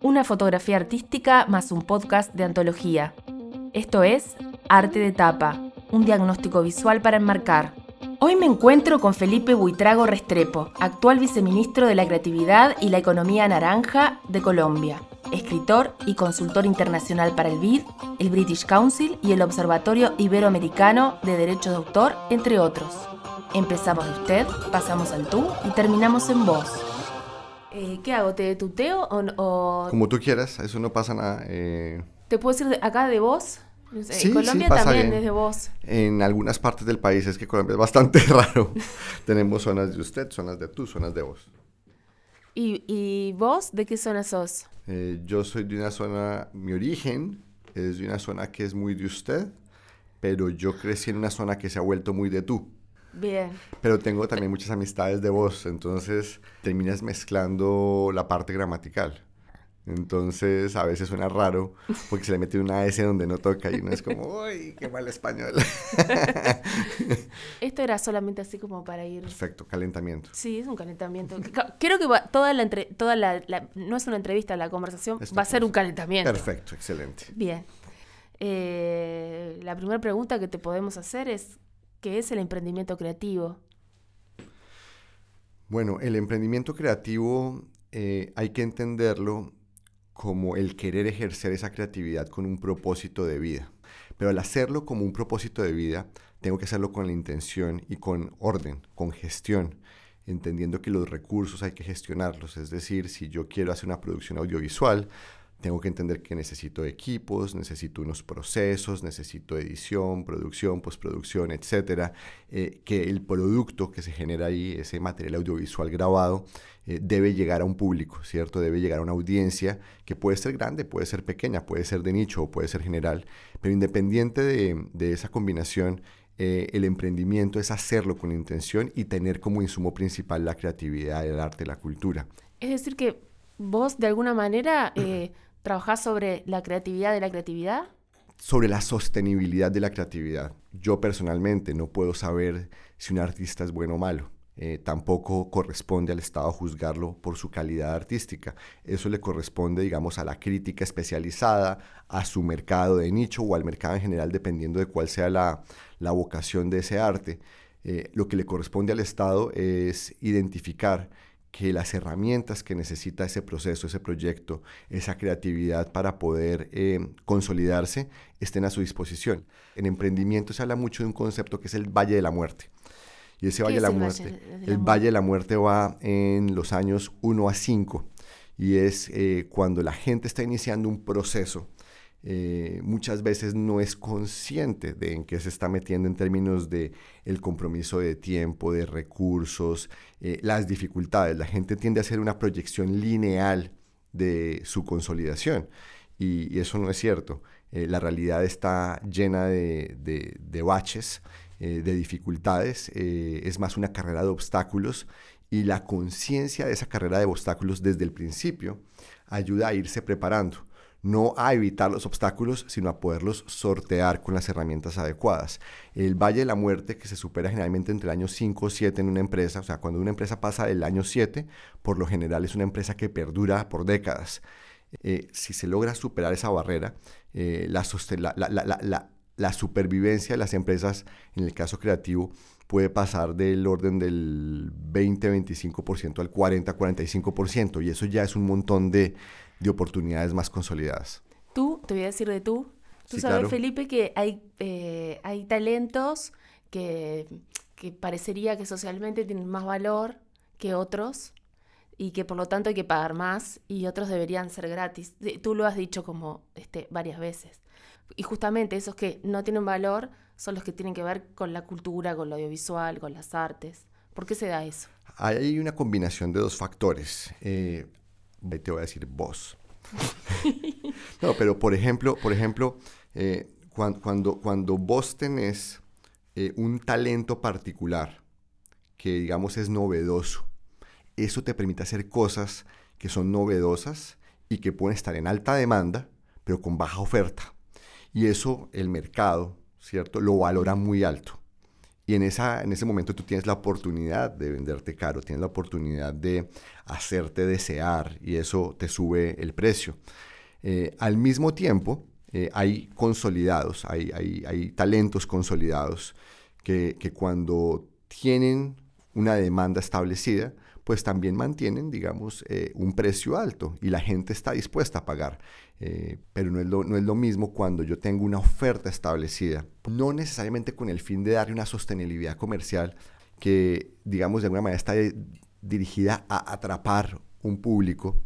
una fotografía artística más un podcast de antología. Esto es Arte de Tapa, un diagnóstico visual para enmarcar. Hoy me encuentro con Felipe Buitrago Restrepo, actual viceministro de la Creatividad y la Economía Naranja de Colombia, escritor y consultor internacional para el BID, el British Council y el Observatorio Iberoamericano de Derecho de Autor, entre otros. Empezamos de usted, pasamos al tú y terminamos en vos. Eh, ¿Qué hago? ¿Te tuteo o, o Como tú quieras, eso no pasa nada. eh, te puedo decir de- acá de vos? En Sí, Colombia sí, pasa también bien. es de vos. en algunas partes del país es que Colombia es bastante raro. Tenemos zonas de usted, zonas de tú, zonas de vos. ¿Y, y vos de qué zona sos? Eh, yo soy de una zona, mi origen es de una zona que es muy de usted, pero yo crecí en una zona que se ha vuelto muy de tú. Bien. Pero tengo también muchas amistades de vos, entonces terminas mezclando la parte gramatical. Entonces a veces suena raro porque se le mete una S donde no toca y uno es como, ¡uy, qué mal español! Esto era solamente así como para ir... Perfecto, calentamiento. Sí, es un calentamiento. Ca- Creo que va- toda la, entre- toda la, la- no es una entrevista, la conversación va a ser un calentamiento. Perfecto, excelente. Bien. Eh, la primera pregunta que te podemos hacer es, ¿qué es el emprendimiento creativo? Bueno, el emprendimiento creativo eh, hay que entenderlo como el querer ejercer esa creatividad con un propósito de vida. Pero al hacerlo como un propósito de vida, tengo que hacerlo con la intención y con orden, con gestión, entendiendo que los recursos hay que gestionarlos. Es decir, si yo quiero hacer una producción audiovisual, tengo que entender que necesito equipos, necesito unos procesos, necesito edición, producción, postproducción, etcétera. eh, que el producto que se genera ahí, ese material audiovisual grabado, eh, debe llegar a un público, ¿cierto? Debe llegar a una audiencia que puede ser grande, puede ser pequeña, puede ser de nicho o puede ser general. Pero independiente de, de esa combinación, eh, el emprendimiento es hacerlo con intención y tener como insumo principal la creatividad, el arte, la cultura. Es decir, que vos de alguna manera trabajás sobre la creatividad de la creatividad. sobre la sostenibilidad de la creatividad. Yo personalmente no puedo saber si un artista es bueno o malo. Eh, tampoco corresponde al Estado juzgarlo por su calidad artística. Eso le corresponde, digamos, a la crítica especializada, a su mercado de nicho o al mercado en general, dependiendo de cuál sea la, la vocación de ese arte. Eh, lo que le corresponde al Estado es identificar que las herramientas que necesita ese proceso, ese proyecto, esa creatividad para poder eh, consolidarse estén a su disposición. En emprendimiento se habla mucho de un concepto que es el Valle de la Muerte. Y ese ¿Qué Valle de la el Muerte, Valle de la el? Valle de la Muerte va en los años 1 a 5 y es eh, cuando la gente está iniciando un proceso eh, muchas veces no es consciente de en qué se está metiendo en términos de el compromiso de tiempo, de recursos, eh, las dificultades. La gente tiende a hacer una proyección lineal de su consolidación y, eso no es cierto. Eh, la realidad está llena de, de- baches, de dificultades, es más una carrera de obstáculos y la conciencia de esa carrera de obstáculos desde el principio ayuda a irse preparando no a evitar los obstáculos, sino a poderlos sortear con las herramientas adecuadas. El Valle de la Muerte, que se supera generalmente entre el año 5 o 7 en una empresa, o sea, cuando una empresa pasa del año 7, por lo general es una empresa que perdura por décadas. Eh, si se logra superar esa barrera, eh, la, la- la- la supervivencia de las empresas, en el caso creativo, puede pasar del orden del 20-25% al 40-45%, y eso ya es un montón de, de oportunidades más consolidadas. Tú, te voy a decir de tú. Tú Sí, sabes, claro. Felipe, que hay, eh, hay talentos que, que parecería que socialmente tienen más valor que otros y que por lo tanto hay que pagar más y otros deberían ser gratis. Tú lo has dicho como este, varias veces. Y justamente esos que no tienen valor son los que tienen que ver con la cultura, con lo audiovisual, con las artes. ¿Por qué se da eso? Hay una combinación de dos factores. Eh, ahí te voy a decir vos. no, pero por ejemplo, por ejemplo eh, cuan- cuando, cuando vos tenés eh, un talento particular que digamos es novedoso, eso te permite hacer cosas que son novedosas y que pueden estar en alta demanda, pero con baja oferta. Y eso el mercado, ¿cierto? Lo valora muy alto. Y en, esa, en ese momento tú tienes la oportunidad de venderte caro, tienes la oportunidad de hacerte desear y eso te sube el precio. Eh, al mismo tiempo, eh, hay consolidados, hay, hay, hay talentos consolidados que, que, cuando tienen una demanda establecida, pues también mantienen, digamos, eh, un precio alto y la gente está dispuesta a pagar. Eh, pero no es, lo, no es lo mismo cuando yo tengo una oferta establecida, no necesariamente con el fin de darle una sostenibilidad comercial que, digamos, de alguna manera está dirigida a atrapar un público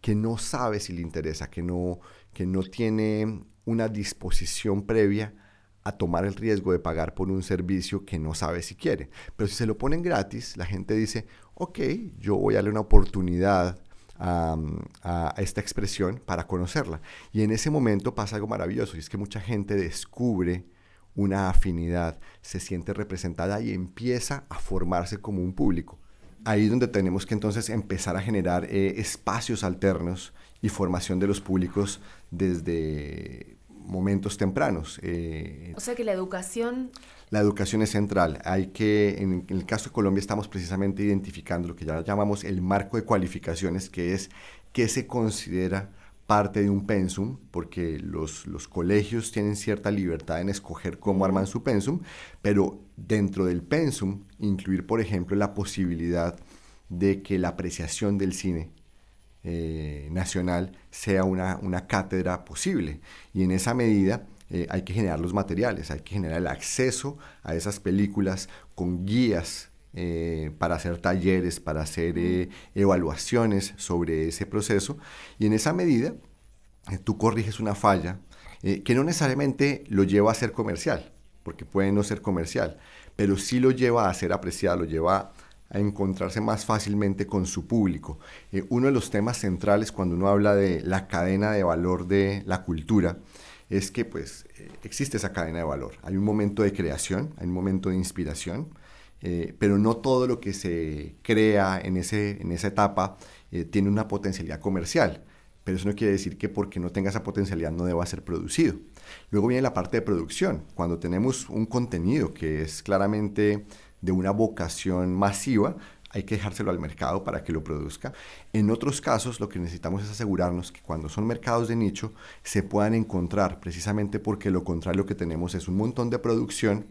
que no sabe si le interesa, que no, que no tiene una disposición previa a tomar el riesgo de pagar por un servicio que no sabe si quiere. Pero si se lo ponen gratis, la gente dice, ok, yo voy a darle una oportunidad a, a, esta expresión para conocerla. Y en ese momento pasa algo maravilloso, y es que mucha gente descubre una afinidad, se siente representada y empieza a formarse como un público. Ahí es donde tenemos que entonces empezar a generar eh, espacios alternos y formación de los públicos desde momentos tempranos. Eh, o sea que la educación... La educación es central. Hay que, en, el caso de Colombia estamos precisamente identificando lo que ya llamamos el marco de cualificaciones, que es qué se considera parte de un pensum, porque los, los colegios tienen cierta libertad en escoger cómo arman su pensum, pero dentro del pensum incluir, por ejemplo, la posibilidad de que la apreciación del cine eh, nacional sea una, una, cátedra posible. Y en esa medida eh, hay que generar los materiales, hay que generar el acceso a esas películas con guías eh, para hacer talleres, para hacer evaluaciones sobre ese proceso. Y en esa medida tú corriges una falla que no necesariamente lo lleva a ser comercial, porque puede no ser comercial, pero sí lo lleva a ser apreciado, lo lleva a encontrarse más fácilmente con su público. Eh, uno de los temas centrales cuando uno habla de la cadena de valor de la cultura es que pues eh, existe esa cadena de valor. Hay un momento de creación, hay un momento de inspiración, eh, pero no todo lo que se crea en, ese, en esa etapa tiene una potencialidad comercial. Pero eso no quiere decir que porque no tenga esa potencialidad no deba ser producido. Luego viene la parte de producción. Cuando tenemos un contenido que es claramente de una vocación masiva, hay que dejárselo al mercado para que lo produzca. En otros casos, lo que necesitamos es asegurarnos que cuando son mercados de nicho se puedan encontrar, precisamente porque lo contrario que tenemos es un montón de producción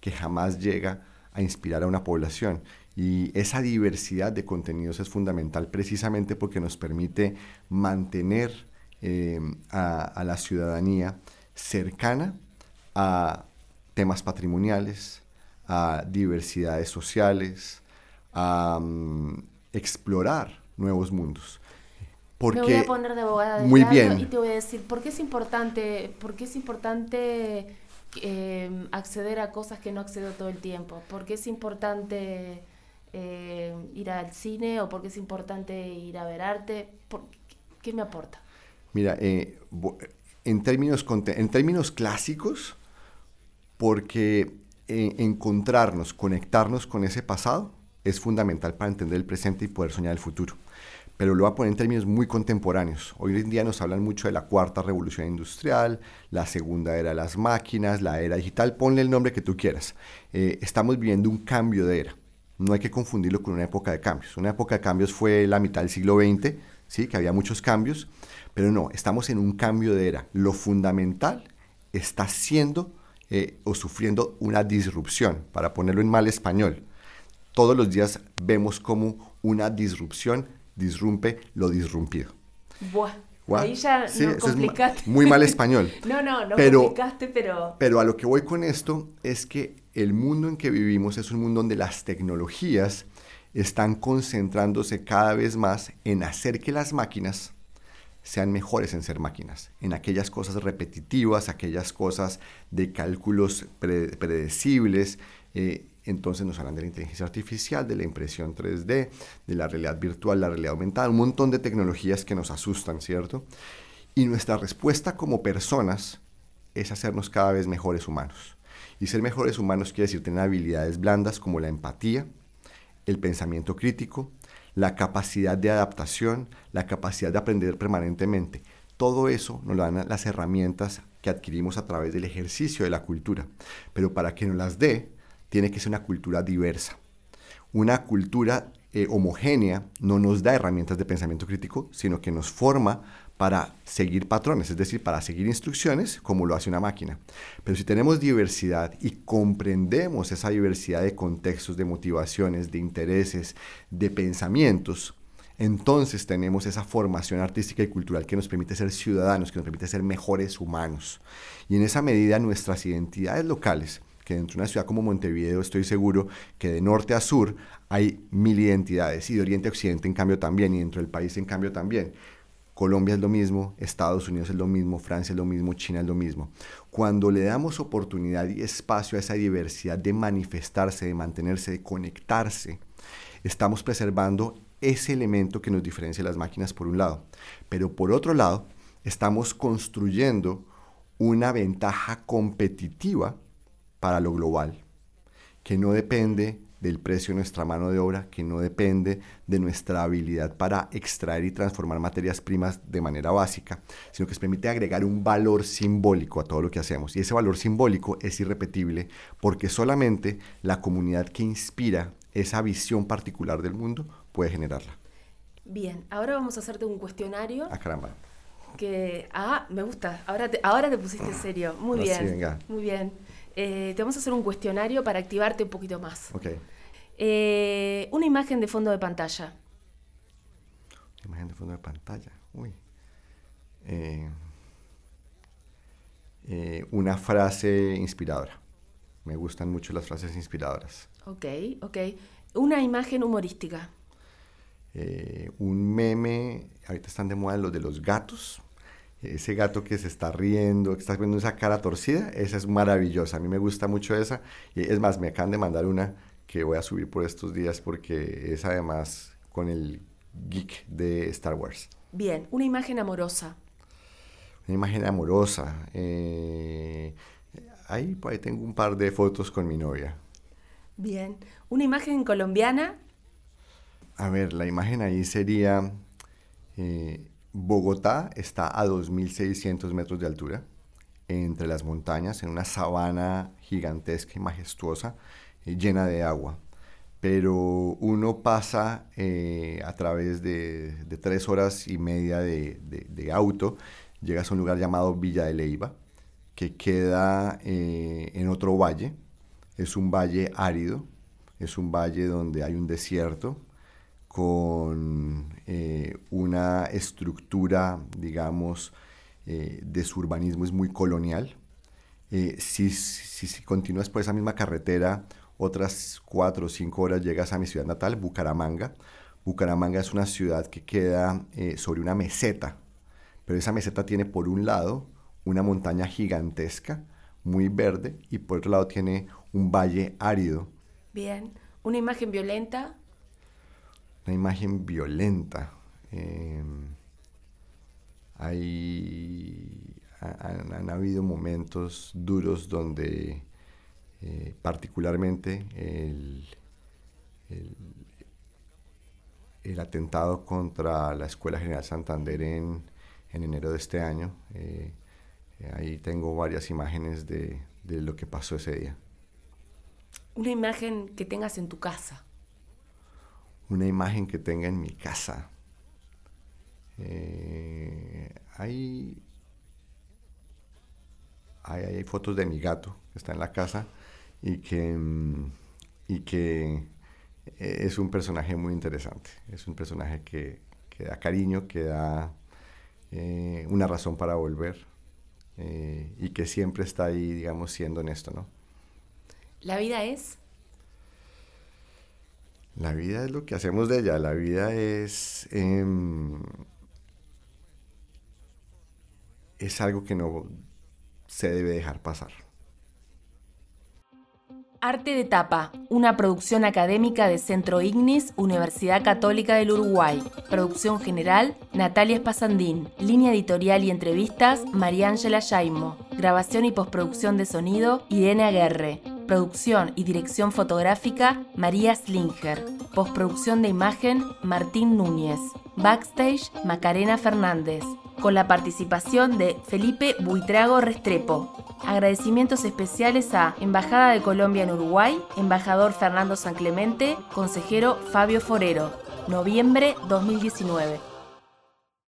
que jamás llega a inspirar a una población. Y esa diversidad de contenidos es fundamental precisamente porque nos permite mantener eh, a la ciudadanía cercana a temas patrimoniales, a diversidades sociales, a mm, explorar nuevos mundos. Porque, Me voy a poner de abogada de muy bien. y te voy a decir, ¿por qué es importante, por qué es importante eh, acceder a cosas que no accedo todo el tiempo? ¿Por qué es importante eh, ir al cine o por qué es importante ir a ver arte? ¿Qué me aporta? Mira, eh, en, términos, en términos clásicos, porque eh, encontrarnos, conectarnos con ese pasado es fundamental para entender el presente y poder soñar el futuro. Pero lo voy a poner en términos muy contemporáneos. Hoy en día nos hablan mucho de la cuarta revolución industrial, la segunda era de las máquinas, la era digital, ponle el nombre que tú quieras. Eh, estamos viviendo un cambio de era. No hay que confundirlo con una época de cambios. Una época de cambios fue la mitad del siglo XX, ¿sí? que había muchos cambios, pero no, estamos en un cambio de era. Lo fundamental está siendo eh, o sufriendo una disrupción, para ponerlo en mal español. Todos los días vemos como una disrupción disrumpe lo disrumpido. Buah. Ahí ya no complicaste. muy mal español. no, no, no pero, complicaste, pero... Pero a lo que voy con esto es que el mundo en que vivimos es un mundo donde las tecnologías están concentrándose cada vez más en hacer que las máquinas sean mejores en ser máquinas, en aquellas cosas repetitivas, aquellas cosas de cálculos predecibles. Eh, entonces nos hablan de la inteligencia artificial, de la impresión 3D, de la realidad virtual, la realidad aumentada, un montón de tecnologías que nos asustan, ¿cierto? Y nuestra respuesta como personas es hacernos cada vez mejores humanos. Y ser mejores humanos quiere decir tener habilidades blandas como la empatía, el pensamiento crítico, la capacidad de adaptación, la capacidad de aprender permanentemente. Todo eso nos lo dan las herramientas que adquirimos a través del ejercicio de la cultura. Pero para que nos las dé, tiene que ser una cultura diversa. Una cultura eh, homogénea no nos da herramientas de pensamiento crítico, sino que nos forma para seguir patrones, es decir, para seguir instrucciones como lo hace una máquina. Pero si tenemos diversidad y comprendemos esa diversidad de contextos, de motivaciones, de intereses, de pensamientos, entonces tenemos esa formación artística y cultural que nos permite ser ciudadanos, que nos permite ser mejores humanos. Y en esa medida nuestras identidades locales, que dentro de una ciudad como Montevideo estoy seguro que de norte a sur hay mil identidades y de oriente a occidente en cambio también y dentro del país en cambio también. Colombia es lo mismo, Estados Unidos es lo mismo, Francia es lo mismo, China es lo mismo. Cuando le damos oportunidad y espacio a esa diversidad de manifestarse, de mantenerse, de conectarse, estamos preservando ese elemento que nos diferencia las máquinas por un lado. Pero por otro lado, estamos construyendo una ventaja competitiva para lo global, que no depende del precio de nuestra mano de obra, que no depende de nuestra habilidad para extraer y transformar materias primas de manera básica, sino que nos permite agregar un valor simbólico a todo lo que hacemos. Y ese valor simbólico es irrepetible porque solamente la comunidad que inspira esa visión particular del mundo puede generarla. Bien, ahora vamos a hacerte un cuestionario. Ah, caramba. Que, ah, me gusta. Ahora te, ahora te pusiste serio. Muy bien. Sí, venga. Muy bien. Eh, te vamos a hacer un cuestionario para activarte un poquito más. Ok. Eh, una imagen de fondo de pantalla. Imagen de fondo de pantalla. Uy. Eh, una frase inspiradora. Me gustan mucho las frases inspiradoras. Ok, ok. Una imagen humorística. un meme, ahorita están de moda los de los gatos, ese gato que se está riendo, que está viendo esa cara torcida, esa es maravillosa. A mí me gusta mucho esa. Y es más, me acaban de mandar una que voy a subir por estos días porque es además con el geek de Star Wars. Bien, una imagen amorosa. Una imagen amorosa. Eh, ahí, ahí tengo un par de fotos con mi novia. Bien, una imagen colombiana. A ver, la imagen ahí sería... Eh, Bogotá está a 2.600 metros de altura, entre las montañas, en una sabana gigantesca y majestuosa, eh, llena de agua. Pero uno pasa eh, a través de, tres horas y media de, auto, llegas a un lugar llamado Villa de Leiva, que queda eh, en otro valle. Es un valle árido, es un valle donde hay un desierto, con eh, una estructura, digamos, eh, de su urbanismo es muy colonial. Eh, si, si, continúas por esa misma carretera, otras cuatro o cinco horas llegas a mi ciudad natal, Bucaramanga. Bucaramanga es una ciudad que queda sobre una meseta, pero esa meseta tiene por un lado una montaña gigantesca, muy verde, y por otro lado tiene un valle árido. Bien, una imagen violenta una imagen violenta. Em, hay, han, habido momentos duros donde eh, particularmente el, el, atentado contra la Escuela General Santander en, enero de este año, eh, ahí tengo varias imágenes de, de lo que pasó ese día. Una imagen que tengas en tu casa una imagen que tenga en mi casa. Eh, hay, hay, fotos de mi gato que está en la casa y que, y que es un personaje muy interesante. Es un personaje que, da cariño, que da eh, una razón para volver eh, y que siempre está ahí, digamos, siendo honesto, ¿no? ¿La vida es? La vida es lo que hacemos de ella, la vida es, em, es algo que no se debe dejar pasar. Arte de Tapa, una producción académica de Centro Ignis, Universidad Católica del Uruguay. Producción general, Natalia Espasandín. Línea editorial y entrevistas, María Ángela Yaimo. Grabación y postproducción de sonido, Irene Aguerre. Producción y dirección fotográfica, María Slinger. Postproducción de imagen, Martín Núñez. Backstage, Macarena Fernández. Con la participación de Felipe Buitrago Restrepo. Agradecimientos especiales a Embajada de Colombia en Uruguay, embajador Fernando San Clemente, consejero Fabio Forero, noviembre 2019.